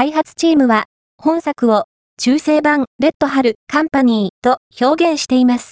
開発チームは、本作を中性版レッドハルカンパニーと表現しています。